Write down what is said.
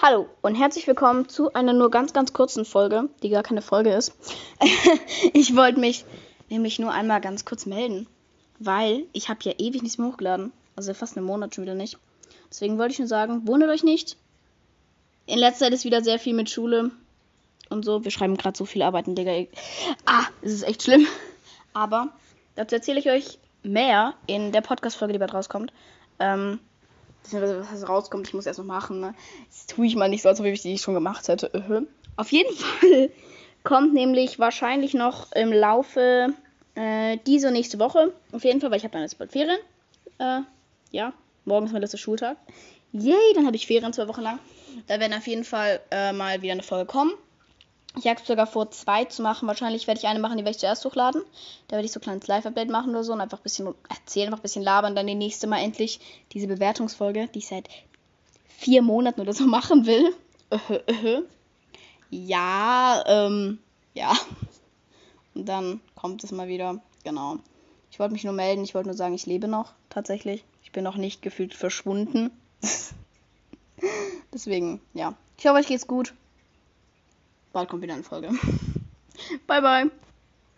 Hallo und herzlich willkommen zu einer nur ganz, ganz kurzen Folge, die gar keine Folge ist. ich wollte mich nämlich nur einmal ganz kurz melden, weil ich habe ja ewig nichts mehr hochgeladen. Also fast einen Monat schon wieder nicht. Deswegen wollte ich nur sagen, wundert euch nicht. In letzter Zeit ist wieder sehr viel mit Schule und so. Wir schreiben gerade so viele Arbeiten, Digga. Ah, es ist echt schlimm. Aber dazu erzähle ich euch mehr in der Podcast-Folge, die bald rauskommt. Ähm, was rauskommt, ich muss erst noch machen. Ne? Das tue ich mal nicht so, als ob ich die schon gemacht hätte. Auf jeden Fall kommt nämlich wahrscheinlich noch im Laufe äh, diese nächste Woche. Auf jeden Fall, weil ich habe dann jetzt bald Ferien. Äh, ja, morgen ist mein letzter Schultag. Yay, dann habe ich Ferien zwei Wochen lang. Da werden auf jeden Fall äh, mal wieder eine Folge kommen. Ich habe sogar vor, zwei zu machen. Wahrscheinlich werde ich eine machen, die werde ich zuerst hochladen. Da werde ich so ein kleines Live-Update machen oder so und einfach ein bisschen erzählen, einfach ein bisschen labern. Dann die nächste Mal endlich diese Bewertungsfolge, die ich seit vier Monaten oder so machen will. ja, ähm, ja. Und dann kommt es mal wieder. Genau. Ich wollte mich nur melden. Ich wollte nur sagen, ich lebe noch, tatsächlich. Ich bin noch nicht gefühlt verschwunden. Deswegen, ja. Ich hoffe, euch geht's gut. Bald kommt wieder eine Folge. bye, bye.